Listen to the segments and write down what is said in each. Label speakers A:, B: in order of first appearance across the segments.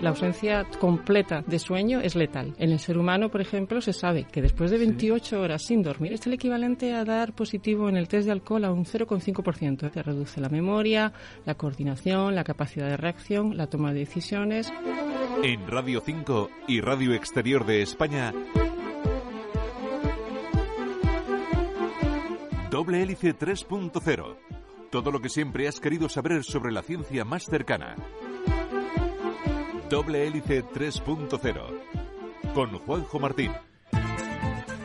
A: la ausencia completa de sueño es letal. En el ser humano, por ejemplo, se sabe que después de 28 horas sin dormir es el equivalente a dar positivo en el test de alcohol a un 0,5%. Se reduce la memoria, la coordinación, la capacidad de reacción, la toma de decisiones.
B: En Radio 5 y Radio Exterior de España, Doble Hélice 3.0. Todo lo que siempre has querido saber sobre la ciencia más cercana. Doble Hélice 3.0. Con Juanjo Martín.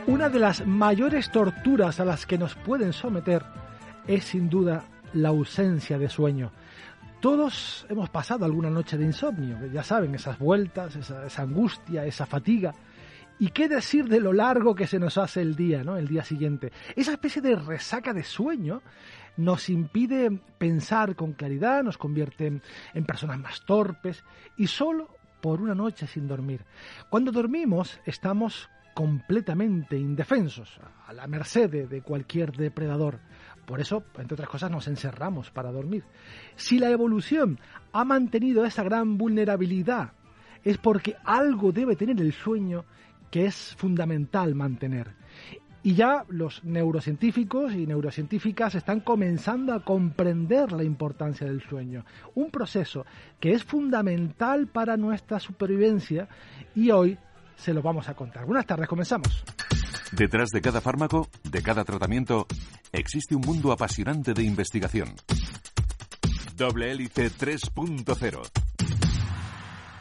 C: Una de las mayores torturas a las que nos pueden someter es sin duda la ausencia de sueño. Todos hemos pasado alguna noche de insomnio, ya saben, esas vueltas, esa, esa angustia, esa fatiga. ¿Y qué decir de lo largo que se nos hace el día, ¿no? El día siguiente. Esa especie de resaca de sueño nos impide pensar con claridad, nos convierte en personas más torpes y solo por una noche sin dormir. Cuando dormimos estamos completamente indefensos, a la merced de, cualquier depredador. Por eso, entre otras cosas, nos encerramos para dormir. Si la evolución ha mantenido esa gran vulnerabilidad, es porque algo debe tener el sueño que es fundamental mantener. Y ya los neurocientíficos y neurocientíficas están comenzando a comprender la importancia del sueño, un proceso que es fundamental para nuestra supervivencia y hoy se lo vamos a contar. Buenas tardes, comenzamos.
B: Detrás de cada fármaco, de cada tratamiento, existe un mundo apasionante de investigación. Doble Hélice 3.0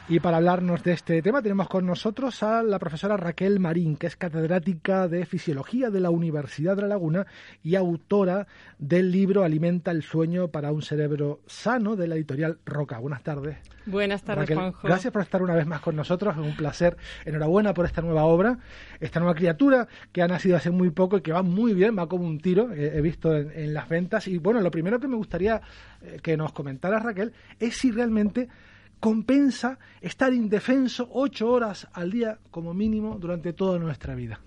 C: y para hablarnos de este tema tenemos con nosotros a la profesora Raquel Marín, que es catedrática de Fisiología de la Universidad de La Laguna y autora del libro Alimenta el sueño para un cerebro sano de la editorial Roca. Buenas tardes.
A: Buenas tardes,
C: Raquel,
A: Juanjo.
C: Gracias por estar una vez más con nosotros, es un placer. Enhorabuena por esta nueva obra, esta nueva criatura que ha nacido hace muy poco y que va muy bien, va como un tiro, he visto en, en las ventas. Y bueno, lo primero que me gustaría eh, que nos comentara Raquel es si realmente compensa estar indefenso ocho horas al día como mínimo durante toda nuestra vida.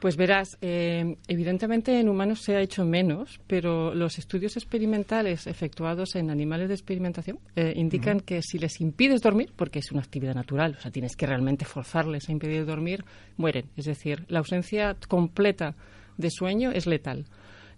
A: Pues verás, eh, evidentemente en humanos se ha hecho menos, pero los estudios experimentales efectuados en animales de experimentación eh, indican uh -huh. que si les impides dormir, porque es una actividad natural, o sea, tienes que realmente forzarles a impedir dormir, mueren. Es decir, la ausencia completa de sueño es letal.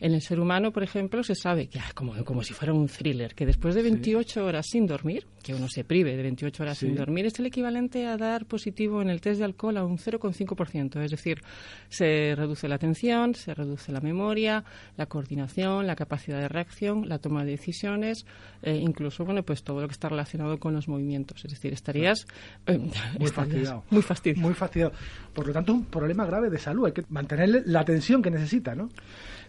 A: En el ser humano, por ejemplo, se sabe que, ah, como, como si fuera un thriller, que después de 28 sí. horas sin dormir, que uno se prive de 28 horas sí. sin dormir, es el equivalente a dar positivo en el test de alcohol a un 0,5%. Es decir, se reduce la atención, se reduce la memoria, la coordinación, la capacidad de reacción, la toma de decisiones, eh, incluso, bueno, pues todo lo que está relacionado con los movimientos. Es decir, estarías
C: eh, muy estarías fastidiado.
A: Muy fastidiado.
C: Muy fastidiado. Por lo tanto, un problema grave de salud. Hay que mantener la atención que necesita, ¿no?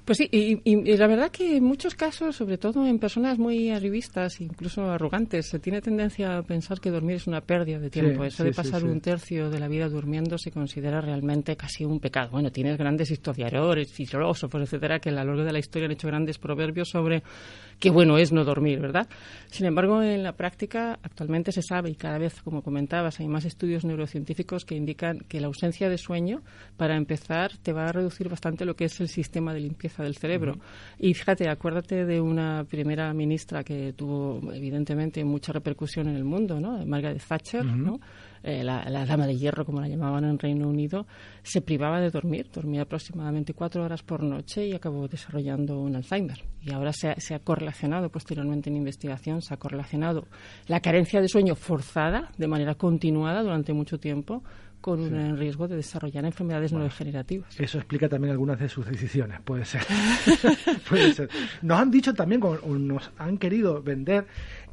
A: Pues sí, y, y, y, la verdad que en muchos casos, sobre todo en personas muy arribistas, incluso arrogantes, se tiene tendencia a pensar que dormir es una pérdida de tiempo.
C: Sí,
A: Eso
C: sí,
A: de pasar
C: sí,
A: un tercio de la vida durmiendo se considera realmente casi un pecado. Bueno, tienes grandes historiadores, filósofos, etcétera, que a lo largo de la historia han hecho grandes proverbios sobre qué bueno es no dormir, ¿verdad? Sin embargo, en la práctica actualmente se sabe y cada vez, como comentabas, hay más estudios neurocientíficos que indican que la ausencia de sueño, para empezar, te va a reducir bastante lo que es el sistema de limpieza del cerebro. Uh -huh. Y fíjate, acuérdate de una primera ministra que tuvo, evidentemente, mucha repercusión en el mundo, ¿no? Margaret Thatcher, uh -huh. ¿no? Eh, la, la, dama de hierro, como la llamaban en Reino Unido, se privaba de dormir, dormía aproximadamente cuatro horas por noche y acabó desarrollando un Alzheimer. Y ahora se ha, se ha correlacionado posteriormente en investigación, se ha correlacionado la carencia de sueño forzada de manera continuada durante mucho tiempo con sí. un riesgo de desarrollar enfermedades bueno, neurodegenerativas.
C: Eso explica también algunas de sus decisiones, puede ser. puede ser. Nos han dicho también, o nos han querido vender,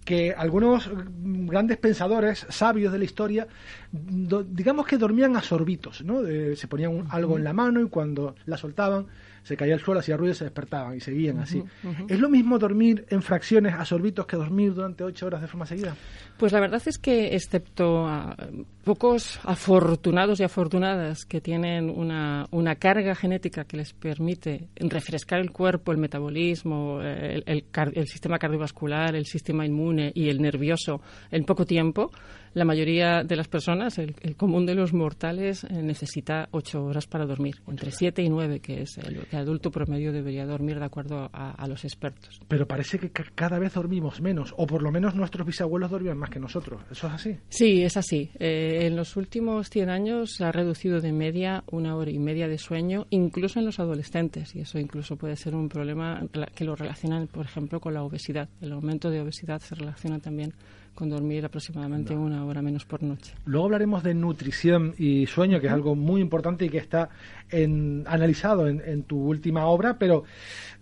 C: que algunos grandes pensadores sabios de la historia, do, digamos que dormían a sorbitos, ¿no? Eh, se ponían un, algo en la mano y cuando la soltaban se caía al suelo, hacía ruido y se despertaban y seguían así. Uh -huh. ¿Es lo mismo dormir en fracciones a sorbitos que dormir durante ocho horas de forma seguida?
A: Pues la verdad es que, excepto a pocos afortunados y afortunadas que tienen una, una carga genética que les permite refrescar el cuerpo, el metabolismo, el, sistema cardiovascular, el sistema inmune y el nervioso en poco tiempo, la mayoría de las personas, el, común de los mortales, eh, necesita ocho horas para dormir, entre siete y nueve, que es lo que el adulto promedio debería dormir de acuerdo a, los expertos.
C: Pero parece que cada vez dormimos menos, o por lo menos nuestros bisabuelos dormían más que nosotros. ¿Eso es así?
A: Sí, es así. Eh, en los últimos 100 años se ha reducido de media una hora y media de sueño, incluso en los adolescentes, y eso incluso puede ser un problema que lo relacionan, por ejemplo, con la obesidad. El aumento de obesidad se relaciona también con dormir aproximadamente una hora menos por noche.
C: Luego hablaremos de nutrición y sueño, que es algo muy importante y que está analizado en, tu última obra, pero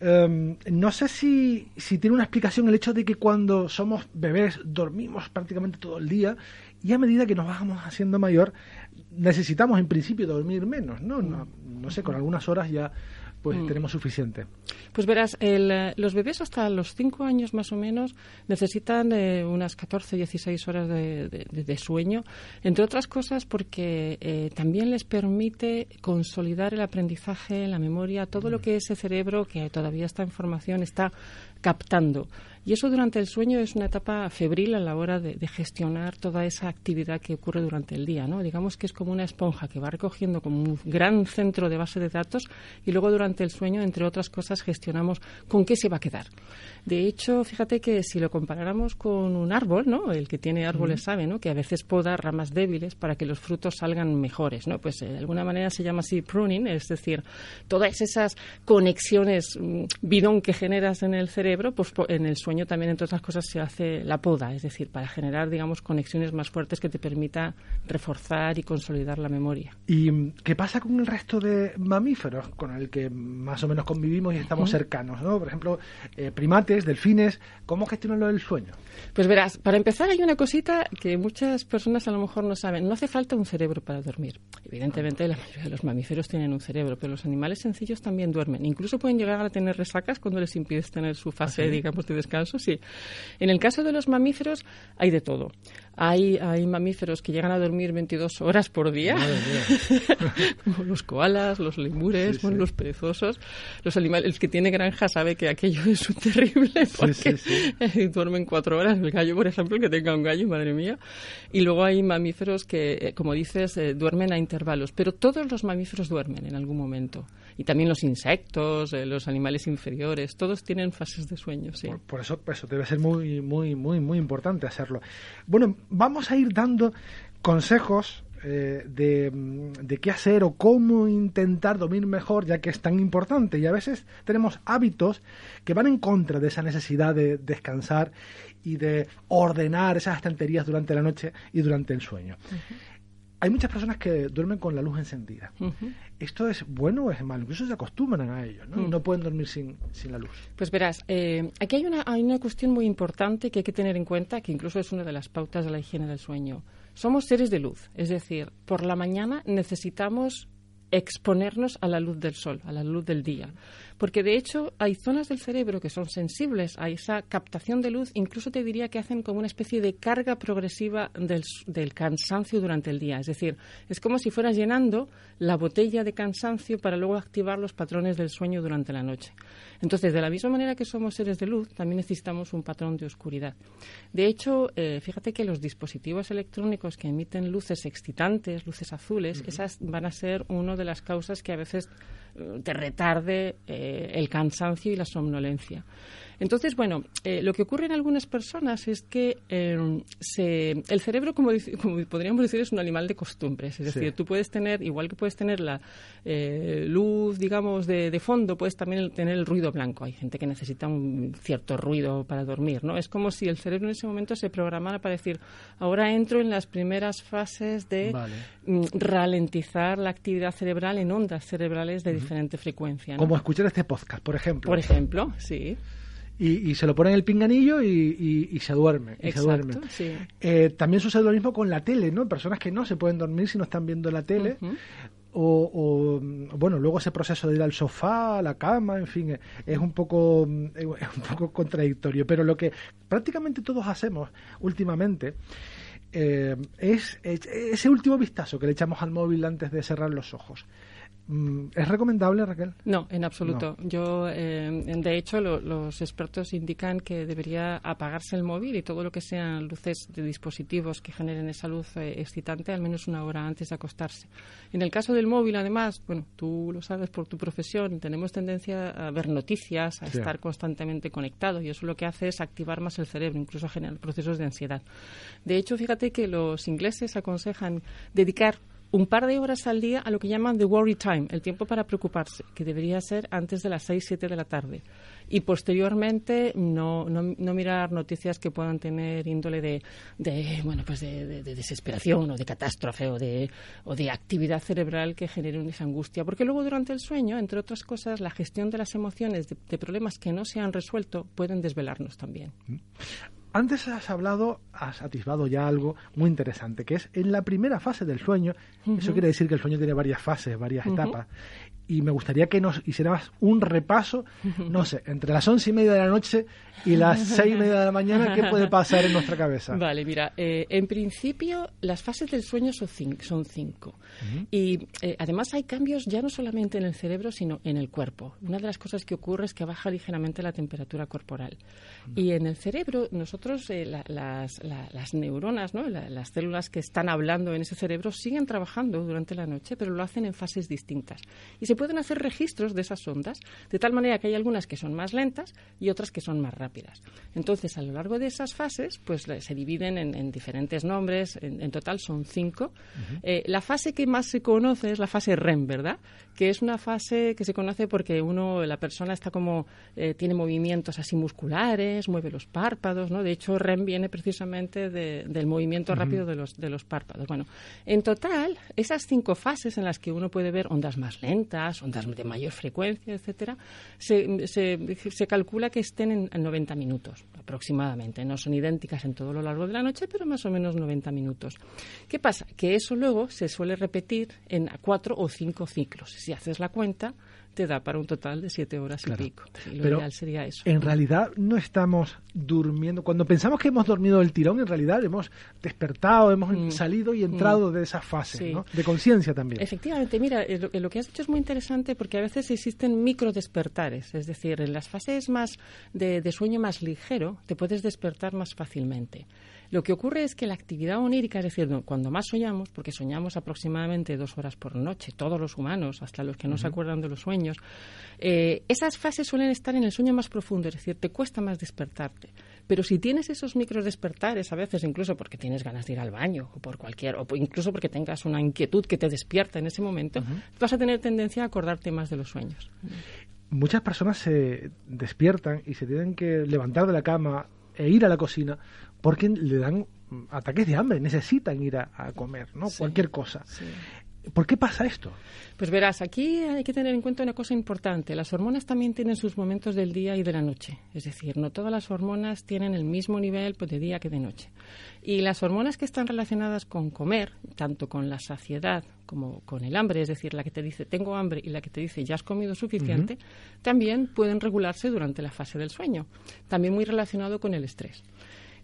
C: em, no sé si, si tiene una explicación el hecho de que cuando somos bebés dormimos prácticamente todo el día y a medida que nos vamos haciendo mayor necesitamos en principio dormir menos, ¿no? No, no sé, con algunas horas ya pues mm. tenemos suficiente.
A: Pues verás, eh, los bebés hasta los 5 años más o menos necesitan eh, unas 14, 16 horas de, sueño, entre otras cosas porque eh, también les permite consolidar el aprendizaje, la memoria, todo lo mm. que ese cerebro, que todavía está en formación, está captando. Y eso durante el sueño es una etapa febril a la hora de, gestionar toda esa actividad que ocurre durante el día. ¿no? Digamos que es como una esponja que va recogiendo como un gran centro de base de datos y luego durante el sueño, entre otras cosas, gestionamos con qué se va a quedar. De hecho, fíjate que si lo comparáramos con un árbol, ¿no? el que tiene árboles sabe ¿no? que a veces poda ramas débiles para que los frutos salgan mejores. ¿no? Pues eh, de alguna manera se llama así pruning, es decir, todas esas conexiones mm, bidón que generas en el cerebro, pues en el sueño también, entre otras cosas, se hace la poda, es decir, para generar, digamos, conexiones más fuertes que te permita reforzar y consolidar la memoria.
C: ¿Y qué pasa con el resto de mamíferos con el que más o menos convivimos y estamos cercanos? ¿no? Por ejemplo, eh, primates, delfines, ¿cómo gestionan lo del sueño?
A: Pues verás, para empezar hay una cosita que muchas personas a lo mejor no saben. No hace falta un cerebro para dormir. Evidentemente la mayoría de los mamíferos tienen un cerebro, pero los animales sencillos también duermen. Incluso pueden llegar a tener resacas cuando les impides tener su fase, ¿Ah, digamos, de descanso sí. En el caso de los mamíferos hay de todo. Hay, hay mamíferos que llegan a dormir 22 horas por día, como los koalas, los lemures, los perezosos. Los animales, el que tiene granja sabe que aquello es un terrible porque duermen cuatro horas. El gallo, por ejemplo, que tenga un gallo, madre mía. Y luego hay mamíferos que, eh, como dices, eh, duermen a intervalos. Pero todos los mamíferos duermen en algún momento. Y también los insectos, eh, los animales inferiores, todos tienen fases de sueño, sí.
C: por eso eso debe ser muy, muy, muy, muy importante hacerlo. Bueno, vamos a ir dando consejos eh, de, qué hacer o cómo intentar dormir mejor, ya que es tan importante. Y a veces tenemos hábitos que van en contra de esa necesidad de descansar y de ordenar esas estanterías durante la noche y durante el sueño hay muchas personas que duermen con la luz encendida. ¿Esto es bueno o es malo? Incluso se acostumbran a ello, ¿no? Y no pueden dormir sin, sin la luz.
A: Pues verás, eh, aquí hay una, hay una cuestión muy importante que hay que tener en cuenta, que incluso es una de las pautas de la higiene del sueño. Somos seres de luz, es decir, por la mañana necesitamos exponernos a la luz del sol, a la luz del día. Porque de hecho hay zonas del cerebro que son sensibles a esa captación de luz, incluso te diría que hacen como una especie de carga progresiva del, cansancio durante el día. Es decir, es como si fueras llenando la botella de cansancio para luego activar los patrones del sueño durante la noche. Entonces, de la misma manera que somos seres de luz, también necesitamos un patrón de oscuridad. De hecho, eh, fíjate que los dispositivos electrónicos que emiten luces excitantes, luces azules, esas van a ser una de las causas que a veces te retarde eh, el cansancio y la somnolencia. Entonces, bueno, eh, lo que ocurre en algunas personas es que em, el cerebro, como, podríamos decir, es un animal de costumbres. Es decir, tú puedes tener, igual que puedes tener la eh, luz, digamos, de, fondo, puedes también tener el ruido blanco. Hay gente que necesita un cierto ruido para dormir, ¿no? Es como si el cerebro en ese momento se programara para decir, ahora entro en las primeras fases de mm, ralentizar la actividad cerebral en ondas cerebrales de diferente frecuencia.
C: Como escuchar este podcast, por ejemplo.
A: Por ejemplo, sí
C: y, se lo pone en el pinganillo y, se duerme. Y se duerme. Eh, también sucede lo mismo con la tele, ¿no? Personas que no se pueden dormir si no están viendo la tele. o, bueno, luego ese proceso de ir al sofá, a la cama, en fin, es un poco es un poco contradictorio. Pero lo que prácticamente todos hacemos últimamente eh, es, ese último vistazo que le echamos al móvil antes de cerrar los ojos Mm, ¿Es recomendable, Raquel?
A: No, en absoluto. Yo, eh, de hecho, los expertos indican que debería apagarse el móvil y todo lo que sean luces de dispositivos que generen esa luz eh, excitante al menos una hora antes de acostarse. En el caso del móvil, además, bueno, tú lo sabes por tu profesión, tenemos tendencia a ver noticias, a estar constantemente conectados y eso lo que hace es activar más el cerebro, incluso a generar procesos de ansiedad. De hecho, fíjate que los ingleses aconsejan dedicar un par de horas al día a lo que llaman the worry time, el tiempo para preocuparse, que debería ser antes de las 6, 7 de la tarde. Y posteriormente no, mirar noticias que puedan tener índole de, de bueno, pues de, desesperación o de catástrofe o de, o de actividad cerebral que genere esa angustia. Porque luego durante el sueño, entre otras cosas, la gestión de las emociones de, problemas que no se han resuelto pueden desvelarnos también.
C: Antes has hablado, has atisbado ya algo muy interesante, que es en la primera fase del sueño, eso quiere decir que el sueño tiene varias fases, varias etapas, y me gustaría que nos hicieras un repaso, no sé, entre las once y media de la noche y las seis y media de la mañana, ¿qué puede pasar en nuestra cabeza?
A: Vale, mira, eh, en principio las fases del sueño son, son cinco. Y eh, además hay cambios ya no solamente en el cerebro, sino en el cuerpo. Una de las cosas que ocurre es que baja ligeramente la temperatura corporal. Y en el cerebro, nosotros, eh, las, las, neuronas, ¿no? las células que están hablando en ese cerebro, siguen trabajando durante la noche, pero lo hacen en fases distintas. Y se pueden hacer registros de esas ondas, de tal manera que hay algunas que son más lentas y otras que son más rápidas. Entonces, a lo largo de esas fases, pues se dividen en, diferentes nombres, en, total son cinco. Eh, la fase que más se conoce es la fase REM, ¿verdad? Que es una fase que se conoce porque uno, la persona está como, eh, tiene movimientos así musculares, mueve los párpados, ¿no? De hecho, REM viene precisamente del movimiento rápido de los, de los párpados. Bueno, en total, esas cinco fases en las que uno puede ver ondas más lentas, ondas de mayor frecuencia, etcétera, se, se, calcula que estén en, en 90 minutos aproximadamente. No son idénticas en todo lo largo de la noche, pero más o menos 90 minutos. ¿Qué pasa? Que eso luego se suele repetir en cuatro o cinco ciclos. Si haces la cuenta, te da para un total de siete horas y pico. lo
C: Pero
A: ideal sería eso.
C: En realidad no estamos durmiendo. Cuando pensamos que hemos dormido el tirón, en realidad hemos despertado, hemos mm. salido y entrado mm. de esa fase, ¿no? de conciencia también.
A: Efectivamente, mira, eh, lo, lo, que has dicho es muy interesante porque a veces existen micro despertares, es decir, en las fases más de, de sueño más ligero te puedes despertar más fácilmente. Lo que ocurre es que la actividad onírica, es decir, cuando más soñamos, porque soñamos aproximadamente dos horas por noche, todos los humanos, hasta los que no se acuerdan de los sueños, eh, esas fases suelen estar en el sueño más profundo, es decir, te cuesta más despertarte. Pero si tienes esos micros despertares, a veces incluso porque tienes ganas de ir al baño o por cualquier, o incluso porque tengas una inquietud que te despierta en ese momento, vas a tener tendencia a acordarte más de los sueños.
C: Muchas personas se despiertan y se tienen que levantar de la cama e ir a la cocina porque le dan ataques de hambre, necesitan ir a, comer, ¿no? Cualquier cosa. ¿Por qué pasa esto?
A: Pues verás, aquí hay que tener en cuenta una cosa importante. Las hormonas también tienen sus momentos del día y de la noche. Es decir, no todas las hormonas tienen el mismo nivel pues, de día que de noche. Y las hormonas que están relacionadas con comer, tanto con la saciedad como con el hambre, es decir, la que te dice tengo hambre y la que te dice ya has comido suficiente, también pueden regularse durante la fase del sueño. También muy relacionado con el estrés.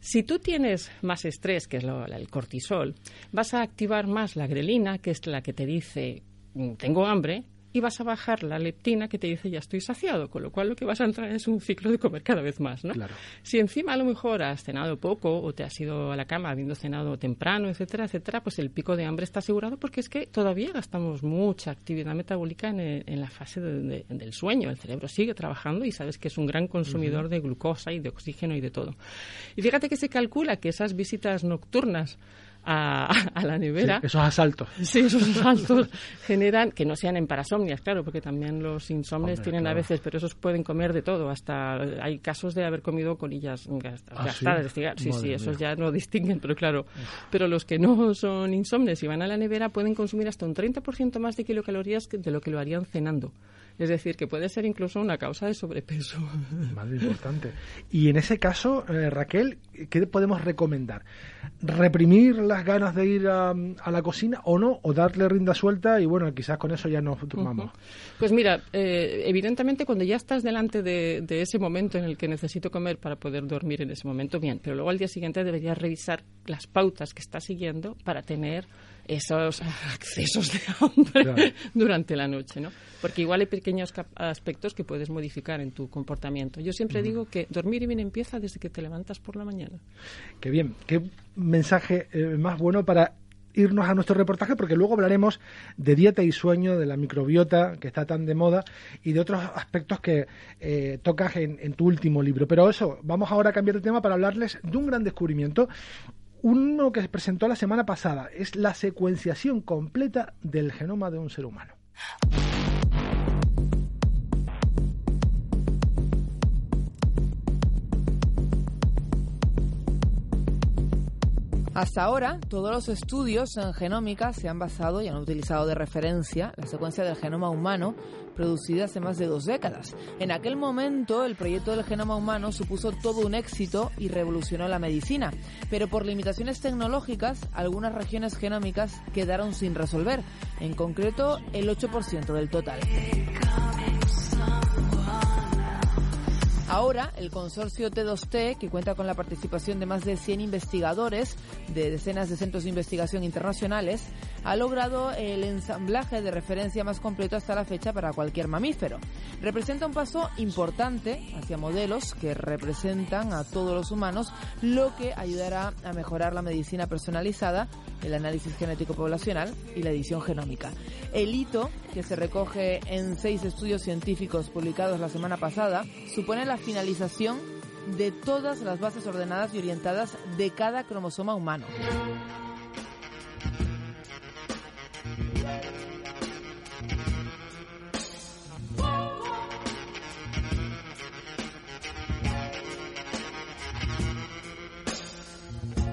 A: Si tú tienes más estrés, que es el cortisol, vas a activar más la grelina, que es la que te dice mm, tengo hambre, y vas a bajar la leptina que te dice ya estoy saciado, con lo cual lo que vas a entrar es un ciclo de comer cada vez más, ¿no? Si encima a lo mejor has cenado poco o te has ido a la cama habiendo cenado temprano, etcétera, etcétera, pues el pico de hambre está asegurado porque es que todavía gastamos mucha actividad metabólica en, la fase del sueño. El cerebro sigue trabajando y sabes que es un gran consumidor de glucosa y de oxígeno y de todo. Y fíjate que se calcula que esas visitas nocturnas a, la nevera.
C: esos asaltos.
A: Sí, esos asaltos generan, que no sean en parasomnias, claro, porque también los insomnes tienen a veces, pero esos pueden comer de todo, hasta hay casos de haber comido colillas ¿Ah, gastadas sí? Sí, sí, esos ya no distinguen, pero claro, pero los que no son insomnes y van a la nevera pueden consumir hasta un 30% más de kilocalorías de lo que lo harían cenando. Es decir, que puede ser incluso una causa de sobrepeso.
C: Más importante. Y en ese caso, eh, Raquel, ¿qué podemos recomendar? ¿Reprimir las ganas de ir a, la cocina o no? ¿O darle rinda suelta y bueno, quizás con eso ya nos tomamos?
A: Pues mira, eh, evidentemente cuando ya estás delante de, ese momento en el que necesito comer para poder dormir en ese momento, bien, pero luego al día siguiente deberías revisar las pautas que estás siguiendo para tener esos accesos de hambre durante la noche, ¿no? Porque igual hay pequeños aspectos que puedes modificar en tu comportamiento. Yo siempre digo que dormir bien empieza desde que te levantas por la mañana.
C: Qué bien, qué mensaje eh, más bueno para irnos a nuestro reportaje porque luego hablaremos de dieta y sueño, de la microbiota que está tan de moda y de otros aspectos que eh, tocas en, en, tu último libro. Pero eso, vamos ahora a cambiar de tema para hablarles de un gran descubrimiento. Uno que se presentó la semana pasada es la secuenciación completa del genoma de un ser humano.
D: Hasta ahora, todos los estudios en genómica se han basado y han utilizado de referencia la secuencia del genoma humano producida hace más de dos décadas. En aquel momento, el proyecto del genoma humano supuso todo un éxito y revolucionó la medicina, pero por limitaciones tecnológicas, algunas regiones genómicas quedaron sin resolver, en concreto el 8% del total. Ahora, el consorcio T2T, que cuenta con la participación de más de 100 investigadores de decenas de centros de investigación internacionales, ha logrado el ensamblaje de referencia más completo hasta la fecha para cualquier mamífero. Representa un paso importante hacia modelos que representan a todos los humanos, lo que ayudará a mejorar la medicina personalizada, el análisis genético poblacional y la edición genómica. El hito, que se recoge en seis estudios científicos publicados la semana pasada, supone la finalización de todas las bases ordenadas y orientadas de cada cromosoma humano.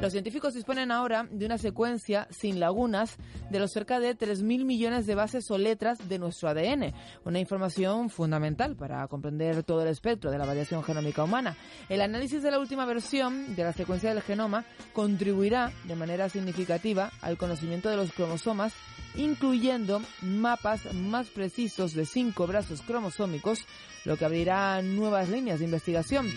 D: Los científicos disponen ahora de una secuencia sin lagunas de los cerca de 3.000 millones de bases o letras de nuestro ADN, una información fundamental para comprender todo el espectro de la variación genómica humana. El análisis de la última versión de la secuencia del genoma contribuirá de manera significativa al conocimiento de los cromosomas, incluyendo mapas más precisos de cinco brazos cromosómicos, lo que abrirá nuevas líneas de investigación.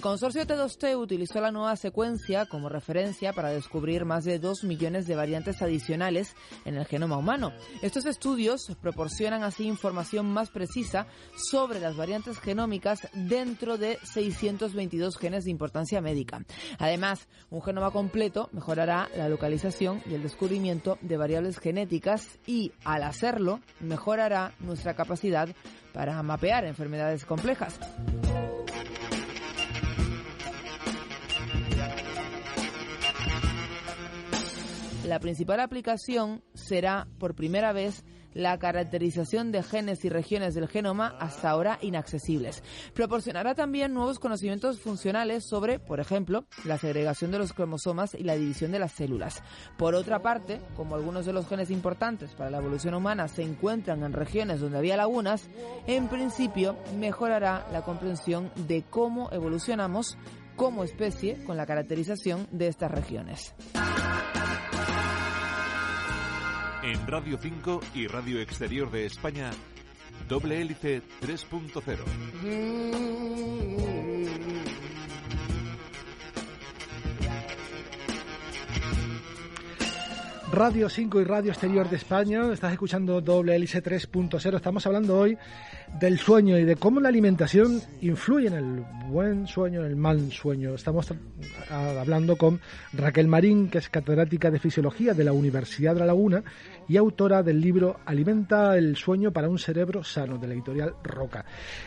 D: El consorcio T2T utilizó la nueva secuencia como referencia para descubrir más de 2 millones de variantes adicionales en el genoma humano. Estos estudios proporcionan así información más precisa sobre las variantes genómicas dentro de 622 genes de importancia médica. Además, un genoma completo mejorará la localización y el descubrimiento de variables genéticas y, al hacerlo, mejorará nuestra capacidad para mapear enfermedades complejas. La principal aplicación será, por primera vez, la caracterización de genes y regiones del genoma hasta ahora inaccesibles. Proporcionará también nuevos conocimientos funcionales sobre, por ejemplo, la segregación de los cromosomas y la división de las células. Por otra parte, como algunos de los genes importantes para la evolución humana se encuentran en regiones donde había lagunas, en principio mejorará la comprensión de cómo evolucionamos como especie con la caracterización de estas regiones.
B: En Radio 5 y Radio Exterior de España, Doble Hélice 3.0.
C: Radio 5 y Radio Exterior de España, estás escuchando Doble Hélice 3.0. Estamos hablando hoy del sueño y de cómo la alimentación influye en el buen sueño, en el mal sueño. Estamos hablando con Raquel Marín, que es catedrática de Fisiología de la Universidad de La Laguna y autora del libro Alimenta el sueño para un cerebro sano, de la editorial Roca.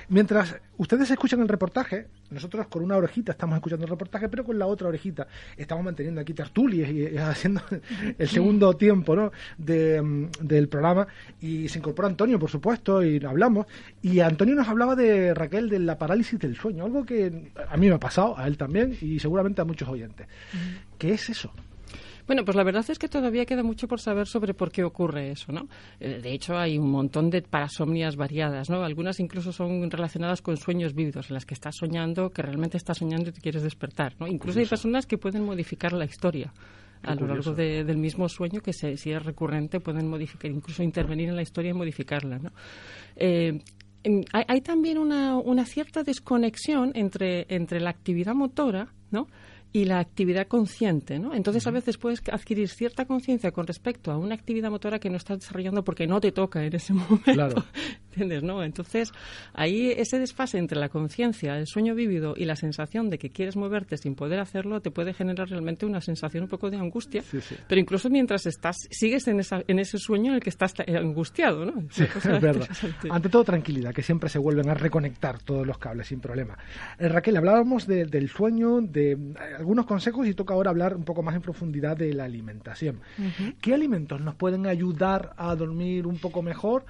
C: Mientras ustedes escuchan el reportaje, nosotros con una orejita estamos escuchando el reportaje, pero con la otra orejita estamos manteniendo aquí tertulias y, haciendo el segundo tiempo ¿no? Mm, del programa. Y se incorpora Antonio, por supuesto, y hablamos. Y Antonio nos hablaba de Raquel de la parálisis del sueño, algo que a mí me ha pasado, a él también y seguramente a muchos oyentes. ¿Qué es eso?
A: Bueno, pues la verdad es que todavía queda mucho por saber sobre por qué ocurre eso, ¿no? Eh, de hecho, hay un montón de parasomnias variadas, ¿no? Algunas incluso son relacionadas con sueños vívidos, en las que estás soñando, que realmente estás soñando y te quieres despertar, ¿no? Incluso hay personas que pueden modificar la historia a lo largo del mismo sueño que si es recurrente pueden modificar, incluso intervenir en la historia y modificarla. ¿no? Eh, hay, hay, también una, una cierta desconexión entre, entre la actividad motora ¿no? Y la actividad consciente, ¿no? Entonces a veces puedes adquirir cierta conciencia con respecto a una actividad motora que no estás desarrollando porque no te toca en ese momento. Claro. ¿Entiendes? ¿No? Entonces, ahí ese desfase entre la conciencia, el sueño vívido y la sensación de que quieres moverte sin poder hacerlo te puede generar realmente una sensación un poco de angustia. Pero incluso mientras estás, sigues en, esa, en ese sueño en el que estás angustiado, ¿no?
C: Sí, es verdad. Ante todo, tranquilidad, que siempre se vuelven a reconectar todos los cables sin problema. Eh, Raquel, hablábamos del sueño, de eh, algunos consejos y toca ahora hablar un poco más en profundidad de la alimentación. ¿Qué alimentos nos pueden ayudar a dormir un poco mejor?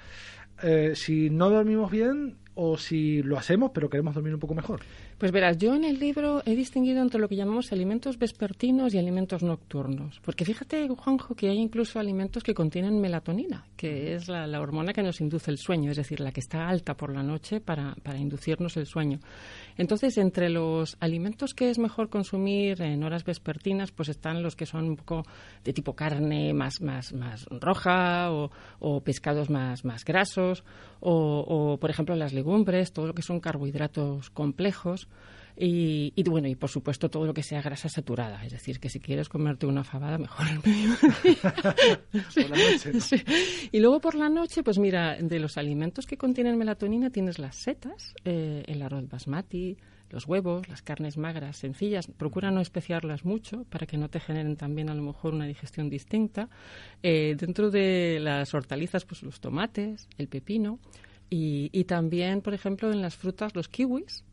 C: Eh, si no dormimos bien o si lo hacemos pero queremos dormir un poco mejor.
A: Pues verás, yo en el libro he distinguido entre lo que llamamos alimentos vespertinos y alimentos nocturnos. Porque fíjate, Juanjo, que hay incluso alimentos que contienen melatonina, que es la, hormona que nos induce el sueño, es decir, la que está alta por la noche para, para inducirnos el sueño. Entonces, entre los alimentos que es mejor consumir en horas vespertinas, pues están los que son un poco de tipo carne más, más, más roja o, pescados más, más grasos o, por ejemplo, las legumbres, todo lo que son carbohidratos complejos. Y, y, bueno, y por supuesto todo lo que sea grasa saturada. Es decir, que si quieres comerte una fabada, mejor por la noche, Y luego por la noche, pues mira, de los alimentos que contienen melatonina tienes las setas, eh, el arroz basmati, los huevos, las carnes magras, sencillas. Procura no especiarlas mucho para que no te generen también a lo mejor una digestión distinta. Eh, dentro de las hortalizas, pues los tomates, el pepino. Y, y también, por ejemplo, en las frutas, los kiwis,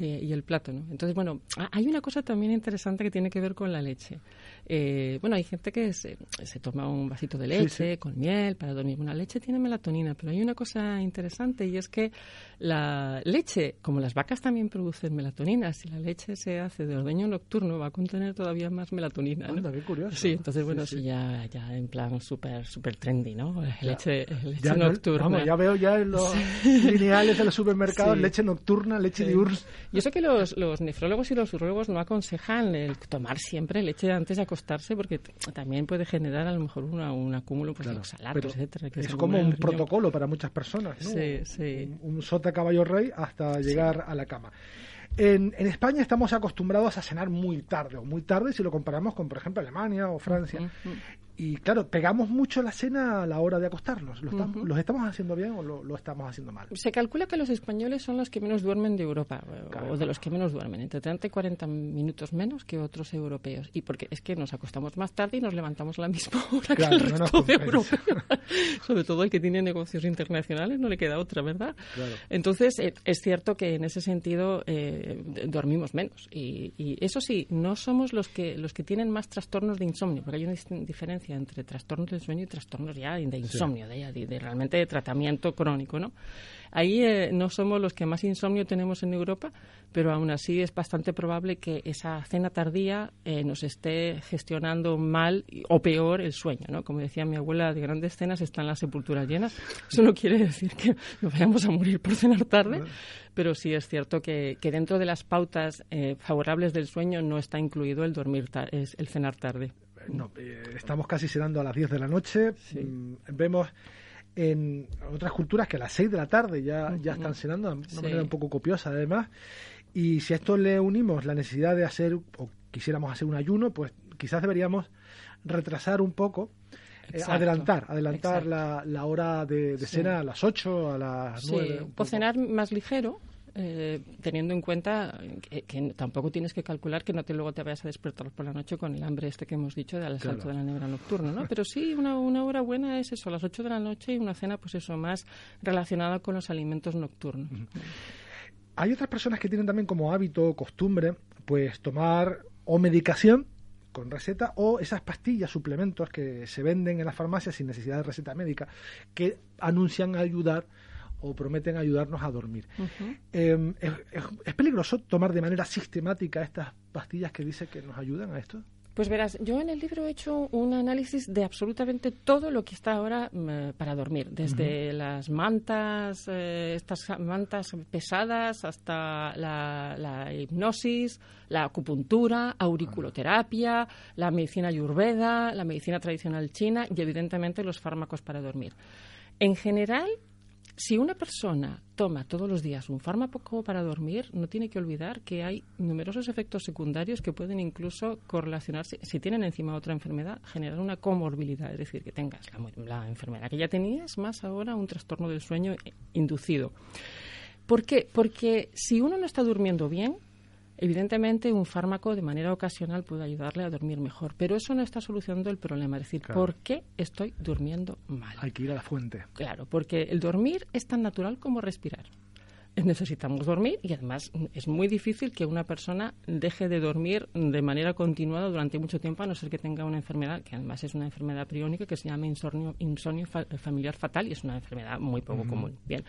A: eh, y el plátano. Entonces, bueno, hay una cosa también interesante que tiene que ver con la leche. Eh, bueno, hay gente que se, toma un vasito de leche con miel para dormir. Una leche tiene melatonina, pero hay una cosa interesante y es que la leche, como las vacas también producen melatonina, si la leche se hace de ordeño nocturno va a contener todavía más melatonina. ¿no?
C: qué curioso.
A: Sí, entonces, bueno, sí, ya, ya en plan súper super trendy, ¿no? Leche, leche nocturna.
C: vamos, ya veo ya en los lineales de los supermercados leche nocturna, leche diurna.
A: Yo sé que los, los nefrólogos y los urólogos no aconsejan el tomar siempre leche antes de acostarse porque también puede generar a lo mejor una, un acúmulo pues, de oxalatos, etcétera.
C: es como un protocolo para muchas personas, ¿no?
A: Sí, sí.
C: Un, sota caballo rey hasta llegar a la cama. En, en, España estamos acostumbrados a cenar muy tarde, o muy tarde si lo comparamos con, por ejemplo, Alemania o Francia. Y claro, pegamos mucho la cena a la hora de acostarnos. ¿Lo estamos, ¿Los estamos haciendo bien o lo, estamos haciendo mal?
A: Se calcula que los españoles son los que menos duermen de Europa, o de los que menos duermen, entre 30 y 40 minutos menos que otros europeos. Y porque es que nos acostamos más tarde y nos levantamos a la misma hora que el resto de Europa. Sobre todo el que tiene negocios internacionales, no le queda otra, ¿verdad? Entonces, eh, es cierto que en ese sentido eh, dormimos menos. Y, y, eso sí, no somos los que, los que tienen más trastornos de insomnio, porque hay una diferencia entre trastornos del sueño y trastornos ya de insomnio, de, realmente de tratamiento crónico, ¿no? Ahí eh, no somos los que más insomnio tenemos en Europa, pero aún así es bastante probable que esa cena tardía eh, nos esté gestionando mal o peor el sueño, ¿no? Como decía mi abuela, de grandes cenas están las sepulturas llenas. Eso no quiere decir que nos vayamos a morir por cenar tarde, pero sí es cierto que, dentro de las pautas eh, favorables del sueño no está incluido el dormir el cenar tarde
C: no, eh, estamos casi cenando a las 10 de la noche. Mm, vemos en otras culturas que a las 6 de la tarde ya, ya están cenando de una manera un poco copiosa, además. Y si a esto le unimos la necesidad de hacer, o quisiéramos hacer un ayuno, pues quizás deberíamos retrasar un poco. Eh, adelantar, adelantar la, la, hora de, cena a las 8, a las 9.
A: O cenar más ligero, eh, teniendo en cuenta que, tampoco tienes que calcular que no te luego te vayas a despertar por la noche con el hambre este que hemos dicho del asalto de la negra nocturna, ¿no? Pero sí, una, una hora buena es eso, a las 8 de la noche y una cena, pues eso, más relacionada con los alimentos nocturnos.
C: Hay otras personas que tienen también como hábito, costumbre, pues tomar o medicación con receta o esas pastillas, suplementos que se venden en las farmacias sin necesidad de receta médica, que anuncian ayudar o prometen ayudarnos a dormir. Em, ¿es, peligroso tomar de manera sistemática estas pastillas que dice que nos ayudan a esto?
A: Pues verás, yo en el libro he hecho un análisis de absolutamente todo lo que está ahora mm, para dormir, desde las mantas, eh, estas mantas pesadas, hasta la, hipnosis, la acupuntura, auriculoterapia, la medicina ayurveda, la medicina tradicional china y evidentemente los fármacos para dormir. En general, si una persona toma todos los días un fármaco para dormir, no tiene que olvidar que hay numerosos efectos secundarios que pueden incluso correlacionarse, si tienen encima otra enfermedad, generar una comorbilidad, es decir, que tengas la, enfermedad que ya tenías, más ahora un trastorno del sueño inducido. ¿Por qué? Porque si uno no está durmiendo bien, Evidentemente, un fármaco de manera ocasional puede ayudarle a dormir mejor, pero eso no está solucionando el problema. Es decir, ¿por qué estoy durmiendo mal?
C: Hay que ir a la fuente.
A: Claro, porque el dormir es tan natural como respirar necesitamos dormir y además es muy difícil que una persona deje de dormir de manera continuada durante mucho tiempo a no ser que tenga una enfermedad que además es una enfermedad priónica que se llama insomnio, insomnio familiar fatal y es una enfermedad muy poco común. Bien.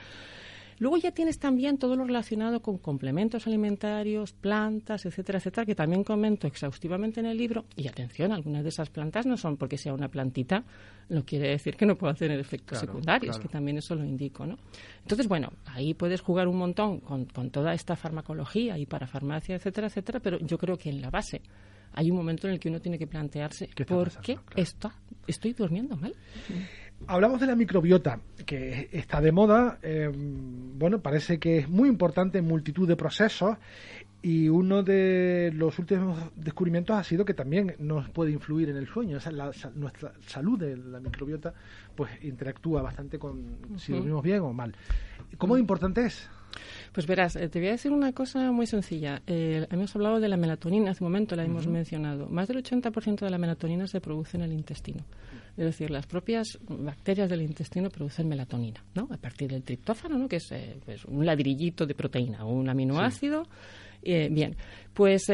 A: Luego ya tienes también todo lo relacionado con complementos alimentarios, plantas, etcétera, etcétera, que también comento exhaustivamente en el libro. Y atención, algunas de esas plantas no son porque sea una plantita, no quiere decir que no pueda tener efectos secundarios, que también eso lo indico, ¿no? Entonces, bueno, ahí puedes jugar un montón con, con toda esta farmacología y para farmacia, etcétera, etcétera, pero yo creo que en la base hay un momento en el que uno tiene que plantearse por qué estoy durmiendo mal.
C: Hablamos de la microbiota, que está de moda. Eh, bueno, parece que es muy importante en multitud de procesos y uno de los últimos descubrimientos ha sido que también nos puede influir en el sueño. nuestra salud de la microbiota pues interactúa bastante con si dormimos bien o mal. ¿Cómo importante es?
A: Pues verás, eh, te voy a decir una cosa muy sencilla. Eh, hemos hablado de la melatonina, hace un momento la hemos mencionado. Más del 80% de la melatonina se produce en el intestino. Es decir, las propias bacterias del intestino producen melatonina, ¿no? A partir del triptófano, ¿no? Que es eh, pues, un ladrillito de proteína, un aminoácido. bien, pues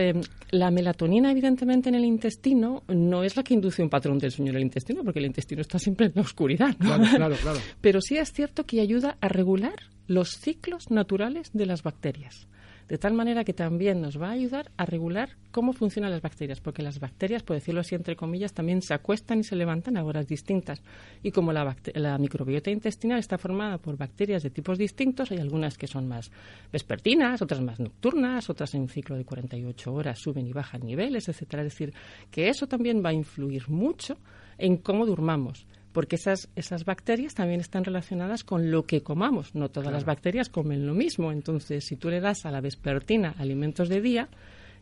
A: la melatonina, evidentemente, en el intestino no es la que induce un patrón del sueño en el intestino, porque el intestino está siempre en la oscuridad.
C: Claro, claro, claro.
A: Pero sí es cierto que ayuda a regular los ciclos naturales de las bacterias. De tal manera que también nos va a ayudar a regular cómo funcionan las bacterias, porque las bacterias, por decirlo así entre comillas, también se acuestan y se levantan a horas distintas. Y como la, microbiota intestinal está formada por bacterias de tipos distintos, hay algunas que son más vespertinas, otras más nocturnas, otras en un ciclo de 48 horas suben y bajan niveles, etcétera. Es decir, que eso también va a influir mucho en cómo durmamos porque esas, esas bacterias también están relacionadas con lo que comamos. No todas las bacterias comen lo mismo. Entonces, si tú le das a la vespertina alimentos de día,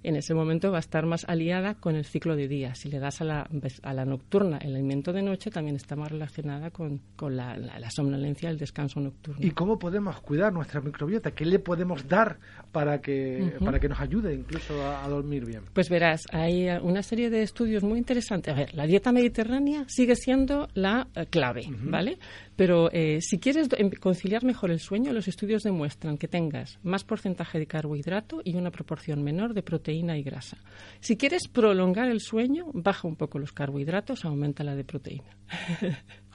A: en ese momento va a estar más aliada con el ciclo de día. Si le das a la, a la nocturna el alimento de noche, también está más relacionada con, con la, la, somnolencia, el descanso nocturno.
C: ¿Y cómo podemos cuidar nuestra microbiota? ¿Qué le podemos dar para que, para que nos ayude incluso a, dormir bien?
A: Pues verás, hay una serie de estudios muy interesantes. A ver, la dieta mediterránea sigue siendo la eh, clave, ¿vale? Pero eh, si quieres em, conciliar mejor el sueño, los estudios demuestran que tengas más porcentaje de carbohidrato y una proporción menor de proteína y grasa. Si quieres prolongar el sueño, baja un poco los carbohidratos, aumenta la de proteína.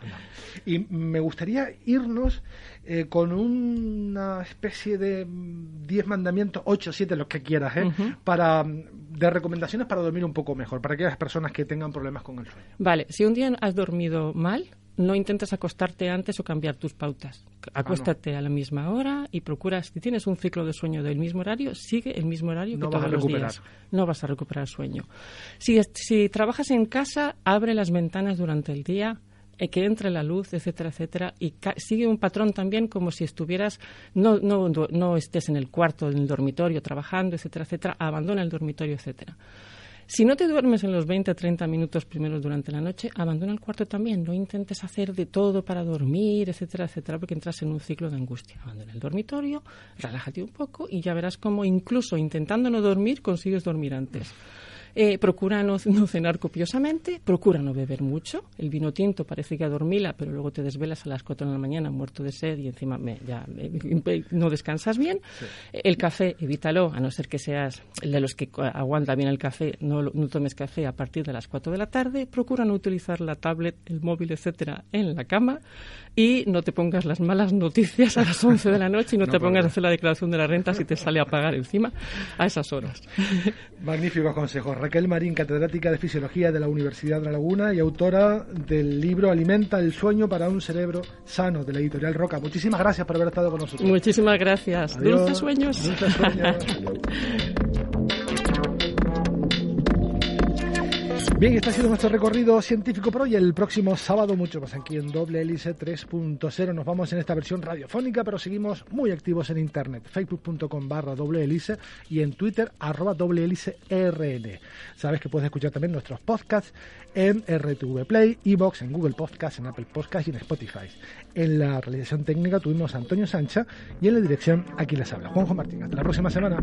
C: Y me gustaría irnos eh, con una especie de 10 mandamientos, 8, 7, los que quieras, ¿eh? para, de recomendaciones para dormir un poco mejor, para aquellas personas que tengan problemas con el sueño.
A: Vale, si un día has dormido mal, no intentes acostarte antes o cambiar tus pautas. Ah, Acuéstate a la misma hora y procura, si tienes un ciclo de sueño del mismo horario, sigue el mismo horario que todos los días. No vas a recuperar sueño. Si, si trabajas en casa, abre las ventanas durante el día, eh, que entre la luz, etcétera, etcétera, y sigue un patrón también como si estuvieras, no, no, no estés en el cuarto, en el dormitorio, trabajando, etcétera, etcétera, abandona el dormitorio, etcétera. Si no te duermes en los 20 o 30 minutos primeros durante la noche, abandona el cuarto también. No intentes hacer de todo para dormir, etcétera, etcétera, porque entras en un ciclo de angustia. Abandona el dormitorio, relájate un poco y ya verás cómo incluso intentando no dormir consigues dormir antes. Eh, procura no, cenar copiosamente, procura no beber mucho. El vino tinto parece que adormila, pero luego te desvelas a las 4 de la mañana muerto de sed y encima ya no descansas bien. El café, evítalo, a no ser que seas de los que aguanta bien el café, no, no tomes café a partir de las 4 de la tarde. Procura no utilizar la tablet, el móvil, etcétera, en la cama. Y no te pongas las malas noticias a las 11 de la noche y no, te pongas a hacer la declaración de la renta si te sale a pagar encima a esas horas.
C: Magníficos consejos. Raquel Marín, catedrática de Fisiología de la Universidad de La Laguna y autora del libro Alimenta el sueño para un cerebro sano de la editorial Roca. Muchísimas gracias por haber estado con nosotros.
A: Muchísimas gracias. Dulces sueños. Dulces sueños.
C: Bien, este ha sido nuestro recorrido científico por hoy. El próximo sábado, mucho más aquí en Doble Hélice 3.0. Nos vamos en esta versión radiofónica, pero seguimos muy activos en internet. Facebook.com barra Doble Hélice y en Twitter arroba Doble Hélice RN. Sabes que puedes escuchar también nuestros podcasts en RTV Play, Evox, en Google Podcasts, en Apple Podcasts y en Spotify. En la realización técnica tuvimos a Antonio Sancha y en la dirección aquí les habla Juanjo Martín. Hasta la próxima semana.